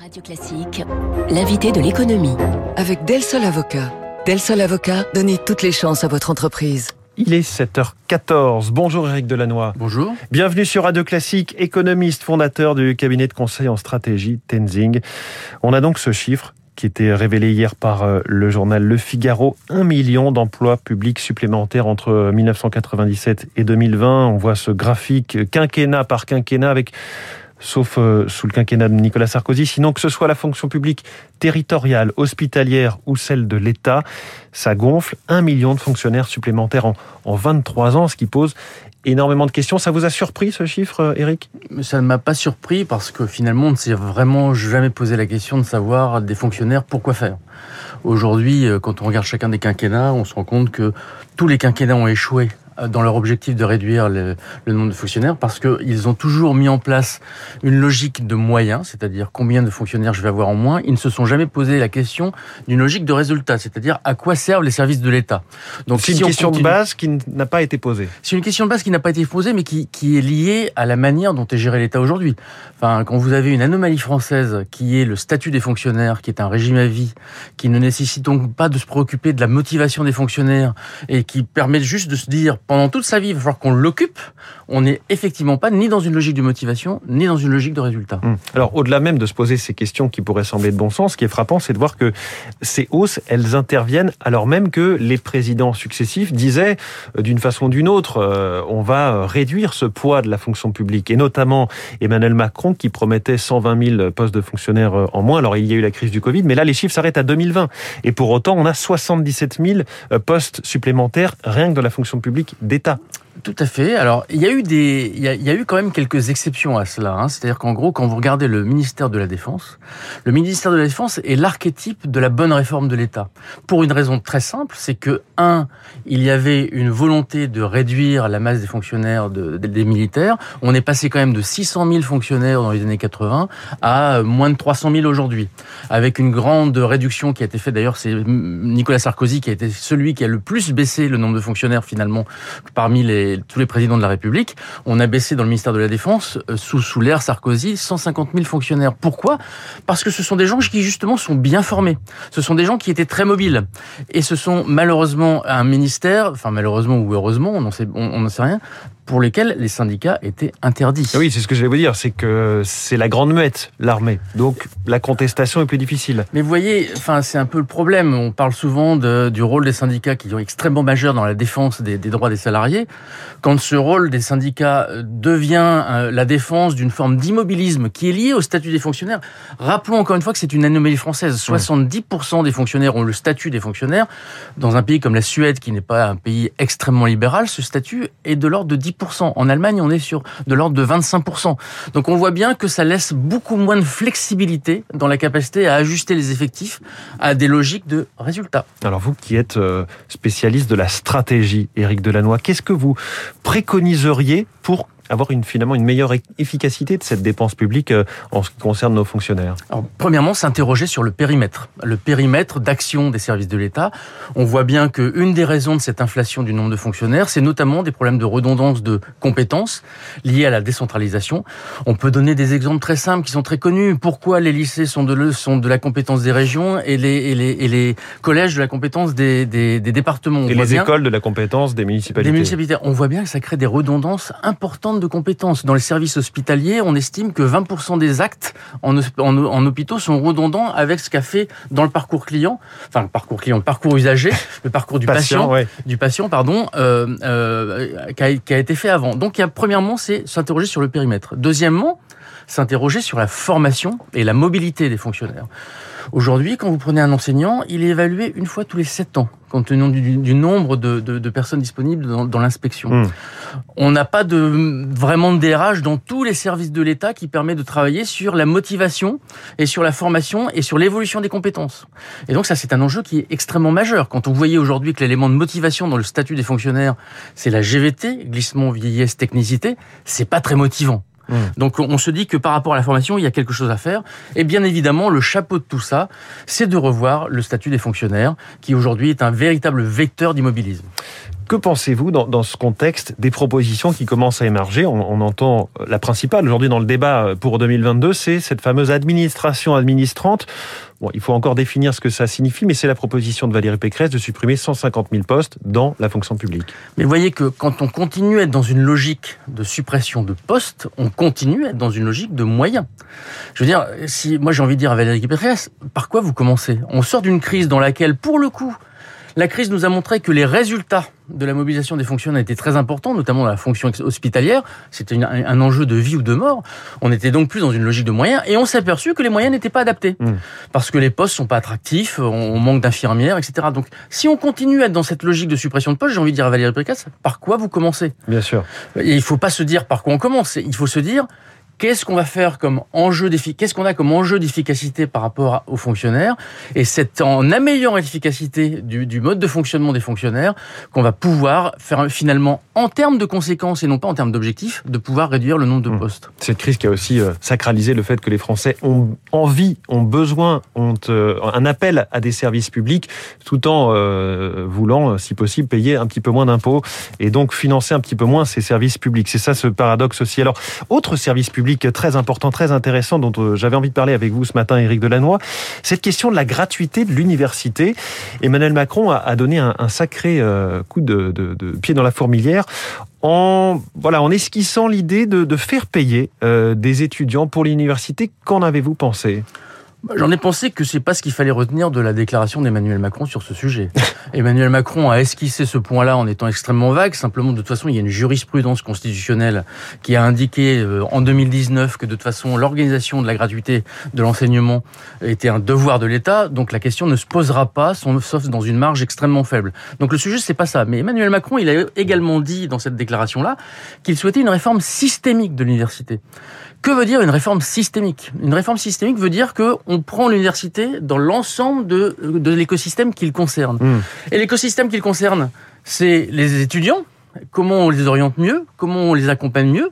Radio Classique, l'invité de l'économie. Avec Del Sol Avocat. Del Sol Avocat, donnez toutes les chances à votre entreprise. Il est 7h14. Bonjour Eric Delannoy. Bonjour. Bienvenue sur Radio Classique, économiste, fondateur du cabinet de conseil en stratégie Tenzing. On a donc ce chiffre qui était révélé hier par euh, le journal Le Figaro. Un million d'emplois publics supplémentaires entre 1997 et 2020. On voit ce graphique quinquennat par quinquennat avec sauf euh, sous le quinquennat de Nicolas Sarkozy, sinon que ce soit la fonction publique territoriale, hospitalière ou celle de l'État, ça gonfle un million de fonctionnaires supplémentaires en, en 23 ans, ce qui pose énormément de questions. Ça vous a surpris ce chiffre, Eric Ça ne m'a pas surpris parce que finalement, on ne s'est vraiment jamais posé la question de savoir des fonctionnaires pourquoi faire. Aujourd'hui, euh, quand on regarde chacun des quinquennats, on se rend compte que tous les quinquennats ont échoué dans leur objectif de réduire le, le nombre de fonctionnaires parce qu'ils ont toujours mis en place une logique de moyens, c'est-à-dire combien de fonctionnaires je vais avoir en moins. Ils ne se sont jamais posé la question d'une logique de résultat, c'est-à-dire à quoi servent les services de l'État. Donc c'est si une question continue... de base qui n'a pas été posée. C'est une question de base qui n'a pas été posée, mais qui, qui est liée à la manière dont est géré l'État aujourd'hui. Enfin, quand vous avez une anomalie française qui est le statut des fonctionnaires, qui est un régime à vie, qui ne nécessite donc pas de se préoccuper de la motivation des fonctionnaires et qui permet juste de se dire pendant toute sa vie, il va falloir qu'on l'occupe. On n'est effectivement pas ni dans une logique de motivation, ni dans une logique de résultat. Hum. Alors, au-delà même de se poser ces questions qui pourraient sembler de bon sens, ce qui est frappant, c'est de voir que ces hausses, elles interviennent alors même que les présidents successifs disaient, euh, d'une façon ou d'une autre, euh, on va réduire ce poids de la fonction publique. Et notamment Emmanuel Macron qui promettait 120 000 postes de fonctionnaires euh, en moins. Alors, il y a eu la crise du Covid, mais là, les chiffres s'arrêtent à 2020. Et pour autant, on a 77 000 postes supplémentaires rien que dans la fonction publique d'État. Tout à fait. Alors, il y a eu des, il y a, eu quand même quelques exceptions à cela. Hein. C'est-à-dire qu'en gros, quand vous regardez le ministère de la Défense, le ministère de la Défense est l'archétype de la bonne réforme de l'État. Pour une raison très simple, c'est que un, il y avait une volonté de réduire la masse des fonctionnaires de, des militaires. On est passé quand même de 600 000 fonctionnaires dans les années 80 à moins de 300 000 aujourd'hui, avec une grande réduction qui a été faite. D'ailleurs, c'est Nicolas Sarkozy qui a été celui qui a le plus baissé le nombre de fonctionnaires finalement parmi les tous les présidents de la République, on a baissé dans le ministère de la Défense, sous, sous l'ère Sarkozy, 150 000 fonctionnaires. Pourquoi? Parce que ce sont des gens qui, justement, sont bien formés. Ce sont des gens qui étaient très mobiles. Et ce sont, malheureusement, un ministère, enfin, malheureusement ou heureusement, on n'en sait rien, pour lesquels les syndicats étaient interdits. Oui, c'est ce que je vais vous dire, c'est que c'est la grande muette, l'armée. Donc la contestation est plus difficile. Mais vous voyez, enfin c'est un peu le problème. On parle souvent de, du rôle des syndicats qui sont extrêmement majeurs dans la défense des, des, droits des salariés. Quand ce rôle des syndicats devient euh, la défense d'une forme d'immobilisme qui est liée au statut des fonctionnaires, rappelons encore une fois que c'est une anomalie française. 70% des fonctionnaires ont le statut des fonctionnaires. Dans un pays comme la Suède, qui n'est pas un pays extrêmement libéral, ce statut est de l'ordre de 10 en Allemagne, on est sur de l'ordre de 25%. Donc on voit bien que ça laisse beaucoup moins de flexibilité dans la capacité à ajuster les effectifs à des logiques de résultats. Alors vous qui êtes euh, spécialiste de la stratégie, Éric Delannoy, qu'est-ce que vous préconiseriez pour avoir une, finalement une meilleure efficacité de cette dépense publique euh, en ce qui concerne nos fonctionnaires Alors, Premièrement, s'interroger sur le périmètre, le périmètre d'action des services de l'État. On voit bien qu'une des raisons de cette inflation du nombre de fonctionnaires, c'est notamment des problèmes de redondance de compétences liés à la décentralisation. On peut donner des exemples très simples qui sont très connus. Pourquoi les lycées sont de, sont de la compétence des régions et les, et les, et les collèges de la compétence des, des, des départements? On Et les bien, écoles de la compétence des municipalités Des municipalités. On voit bien que ça crée des redondances importantes de compétences. Dans les services hospitaliers, on estime que 20% des actes en, en, en, hôpitaux sont redondants avec ce qu'a fait dans le parcours client, enfin le parcours client, le parcours usager, le parcours du patient, patient ouais. du patient, pardon, euh, euh, qui, a, qui, a, été fait avant. Donc, il y a, premièrement, c'est s'interroger sur le périmètre. Deuxièmement, s'interroger sur la formation et la mobilité des fonctionnaires. Aujourd'hui, quand vous prenez un enseignant, il est évalué une fois tous les sept ans, compte tenu du, du nombre de, de, de, personnes disponibles dans, dans l'inspection. Mmh. On n'a pas de vraiment de DRH dans tous les services de l'État qui permet de travailler sur la motivation et sur la formation et sur l'évolution des compétences. Et donc ça, c'est un enjeu qui est extrêmement majeur. Quand on voyait aujourd'hui que l'élément de motivation dans le statut des fonctionnaires, c'est la GVT, glissement, vieillesse, technicité, c'est pas très motivant. Mmh. Donc on se dit que par rapport à la formation, il y a quelque chose à faire. Et bien évidemment, le chapeau de tout ça, c'est de revoir le statut des fonctionnaires, qui aujourd'hui est un véritable vecteur d'immobilisme. Que pensez-vous dans, ce contexte des propositions qui commencent à émerger on, entend la principale aujourd'hui dans le débat pour 2022, c'est cette fameuse administration administrante Bon, il faut encore définir ce que ça signifie, mais c'est la proposition de Valérie Pécresse de supprimer 150 000 postes dans la fonction publique. Mais vous voyez que quand on continue à être dans une logique de suppression de postes, on continue à être dans une logique de moyens. Je veux dire, si moi j'ai envie de dire à Valérie Pécresse, par quoi vous commencez? On sort d'une crise dans laquelle, pour le coup, la crise nous a montré que les résultats de la mobilisation des fonctionnaires étaient très importants, notamment dans la fonction hospitalière. C'était un enjeu de vie ou de mort. On était donc plus dans une logique de moyens et on s'est aperçu que les moyens n'étaient pas adaptés. Mmh. Parce que les postes sont pas attractifs, on manque d'infirmières, etc. Donc, si on continue à être dans cette logique de suppression de postes, j'ai envie de dire à Valérie Pécresse, par quoi vous commencez? Bien sûr. Et il faut pas se dire par quoi on commence. Il faut se dire, qu'est-ce qu'on va faire comme enjeu qu'est-ce qu'on a comme enjeu d'efficacité par rapport aux fonctionnaires? Et c'est en améliorant l'efficacité du, du, mode de fonctionnement des fonctionnaires qu'on va pouvoir faire finalement en termes de conséquences et non pas en termes d'objectifs de pouvoir réduire le nombre de mmh. postes. Cette crise qui a aussi euh, sacralisé le fait que les Français ont envie, ont besoin, ont euh, un appel à des services publics tout en euh, voulant si possible payer un petit peu moins d'impôts et donc financer un petit peu moins ces services publics. C'est ça ce paradoxe aussi. Alors autre service public très important, très intéressant dont euh, j'avais envie de parler avec vous ce matin, Éric Delannoy. Cette question de la gratuité de l'université. Emmanuel Macron a donné un, sacré euh, coup de, pied dans la fourmilière en voilà en esquissant l'idée de, faire payer euh, des étudiants pour l'université. Qu'en avez-vous pensé? J'en ai pensé que c'est pas ce qu'il fallait retenir de la déclaration d'Emmanuel Macron sur ce sujet. Emmanuel Macron a esquissé ce point-là en étant extrêmement vague. Simplement, de toute façon, il y a une jurisprudence constitutionnelle qui a indiqué euh, en 2019 que de toute façon, l'organisation de la gratuité de l'enseignement était un devoir de l'État. Donc la question ne se posera pas, sauf dans une marge extrêmement faible. Donc le sujet, c'est pas ça. Mais Emmanuel Macron, il a également dit dans cette déclaration-là qu'il souhaitait une réforme systémique de l'université. Que veut dire une réforme systémique? Une réforme systémique veut dire que on prend l'université dans l'ensemble de, de l'écosystème qu'il concerne. Hmm. Et l'écosystème qu'il concerne, c'est les étudiants, comment on les oriente mieux, comment on les accompagne mieux,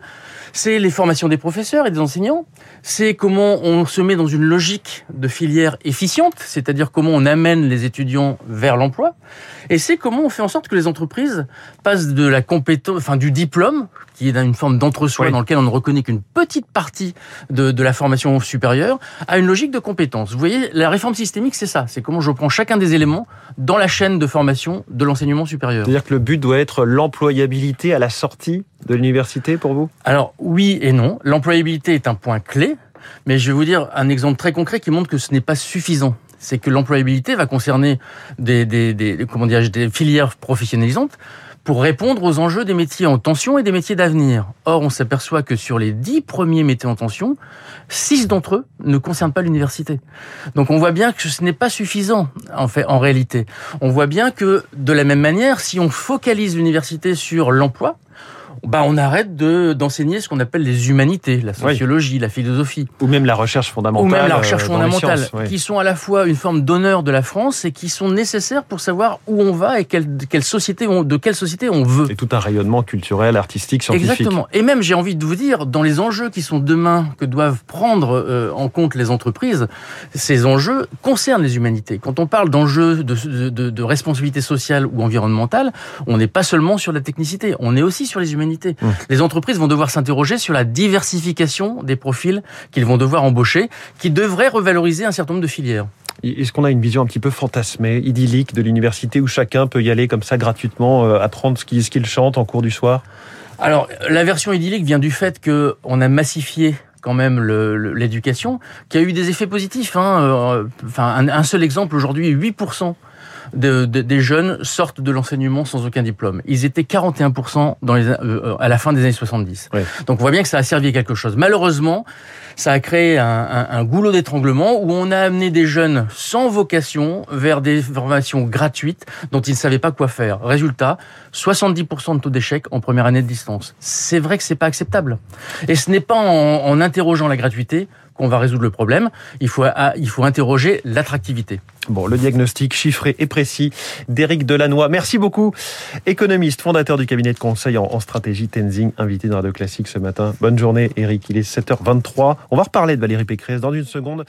c'est les formations des professeurs et des enseignants, c'est comment on se met dans une logique de filière efficiente, c'est-à-dire comment on amène les étudiants vers l'emploi, et c'est comment on fait en sorte que les entreprises passent de la compétence, enfin du diplôme, qui est une forme d'entre-soi dans lequel on ne reconnaît qu'une petite partie de, de, la formation supérieure, à une logique de compétence. Vous voyez, la réforme systémique, c'est ça. C'est comment je prends chacun des éléments dans la chaîne de formation de l'enseignement supérieur. C'est-à-dire que le but doit être l'employabilité à la sortie de l'université pour vous? Alors oui et non. L'employabilité est un point clé, mais je vais vous dire un exemple très concret qui montre que ce n'est pas suffisant c'est que l'employabilité va concerner des, des, des, comment des filières professionnalisantes pour répondre aux enjeux des métiers en tension et des métiers d'avenir. Or, on s'aperçoit que sur les dix premiers métiers en tension, six d'entre eux ne concernent pas l'université. Donc, on voit bien que ce n'est pas suffisant, en fait, en réalité. On voit bien que, de la même manière, si on focalise l'université sur l'emploi, bah, on arrête de d'enseigner ce qu'on appelle les humanités, la sociologie, la philosophie. Ou même la recherche fondamentale. Ou même la recherche euh, fondamentale, qui sont à la fois une forme d'honneur de la France et qui sont nécessaires pour savoir où on va et quelle, quelle société on, de quelle société on veut. Et tout un rayonnement culturel, artistique, scientifique. Exactement. Et même, j'ai envie de vous dire, dans les enjeux qui sont demain, que doivent prendre euh, en compte les entreprises, ces enjeux concernent les humanités. Quand on parle d'enjeux de, de, de responsabilité sociale ou environnementale, on n'est pas seulement sur la technicité, on est aussi sur les humanités. Mmh. Les entreprises vont devoir s'interroger sur la diversification des profils qu'ils vont devoir embaucher, qui devrait revaloriser un certain nombre de filières. Est-ce qu'on a une vision un petit peu fantasmée, idyllique de l'université où chacun peut y aller comme ça gratuitement, euh, apprendre ce qu'il chante en cours du soir? Alors, la version idyllique vient du fait qu'on a massifié quand même l'éducation, qui a eu des effets positifs. Hein. Euh, enfin, un, un seul exemple aujourd'hui, 8% des jeunes sortent de l'enseignement sans aucun diplôme. Ils étaient 41% dans les, euh, à la fin des années 70. Donc on voit bien que ça a servi à quelque chose. Malheureusement, ça a créé un, un, un goulot d'étranglement où on a amené des jeunes sans vocation vers des formations gratuites dont ils ne savaient pas quoi faire. Résultat, 70% de taux d'échec en première année de distance. C'est vrai que c'est pas acceptable. Et ce n'est pas en, en interrogeant la gratuité qu'on va résoudre le problème. Il faut, ah, il faut interroger l'attractivité. Bon, le diagnostic chiffré et précis d'Éric Delannoy. Merci beaucoup. Économiste, fondateur du cabinet de conseil en, stratégie Tenzing, invité dans Radio Classique ce matin. Bonne journée, Éric. Il est 7h23. On va reparler de Valérie Pécresse dans une seconde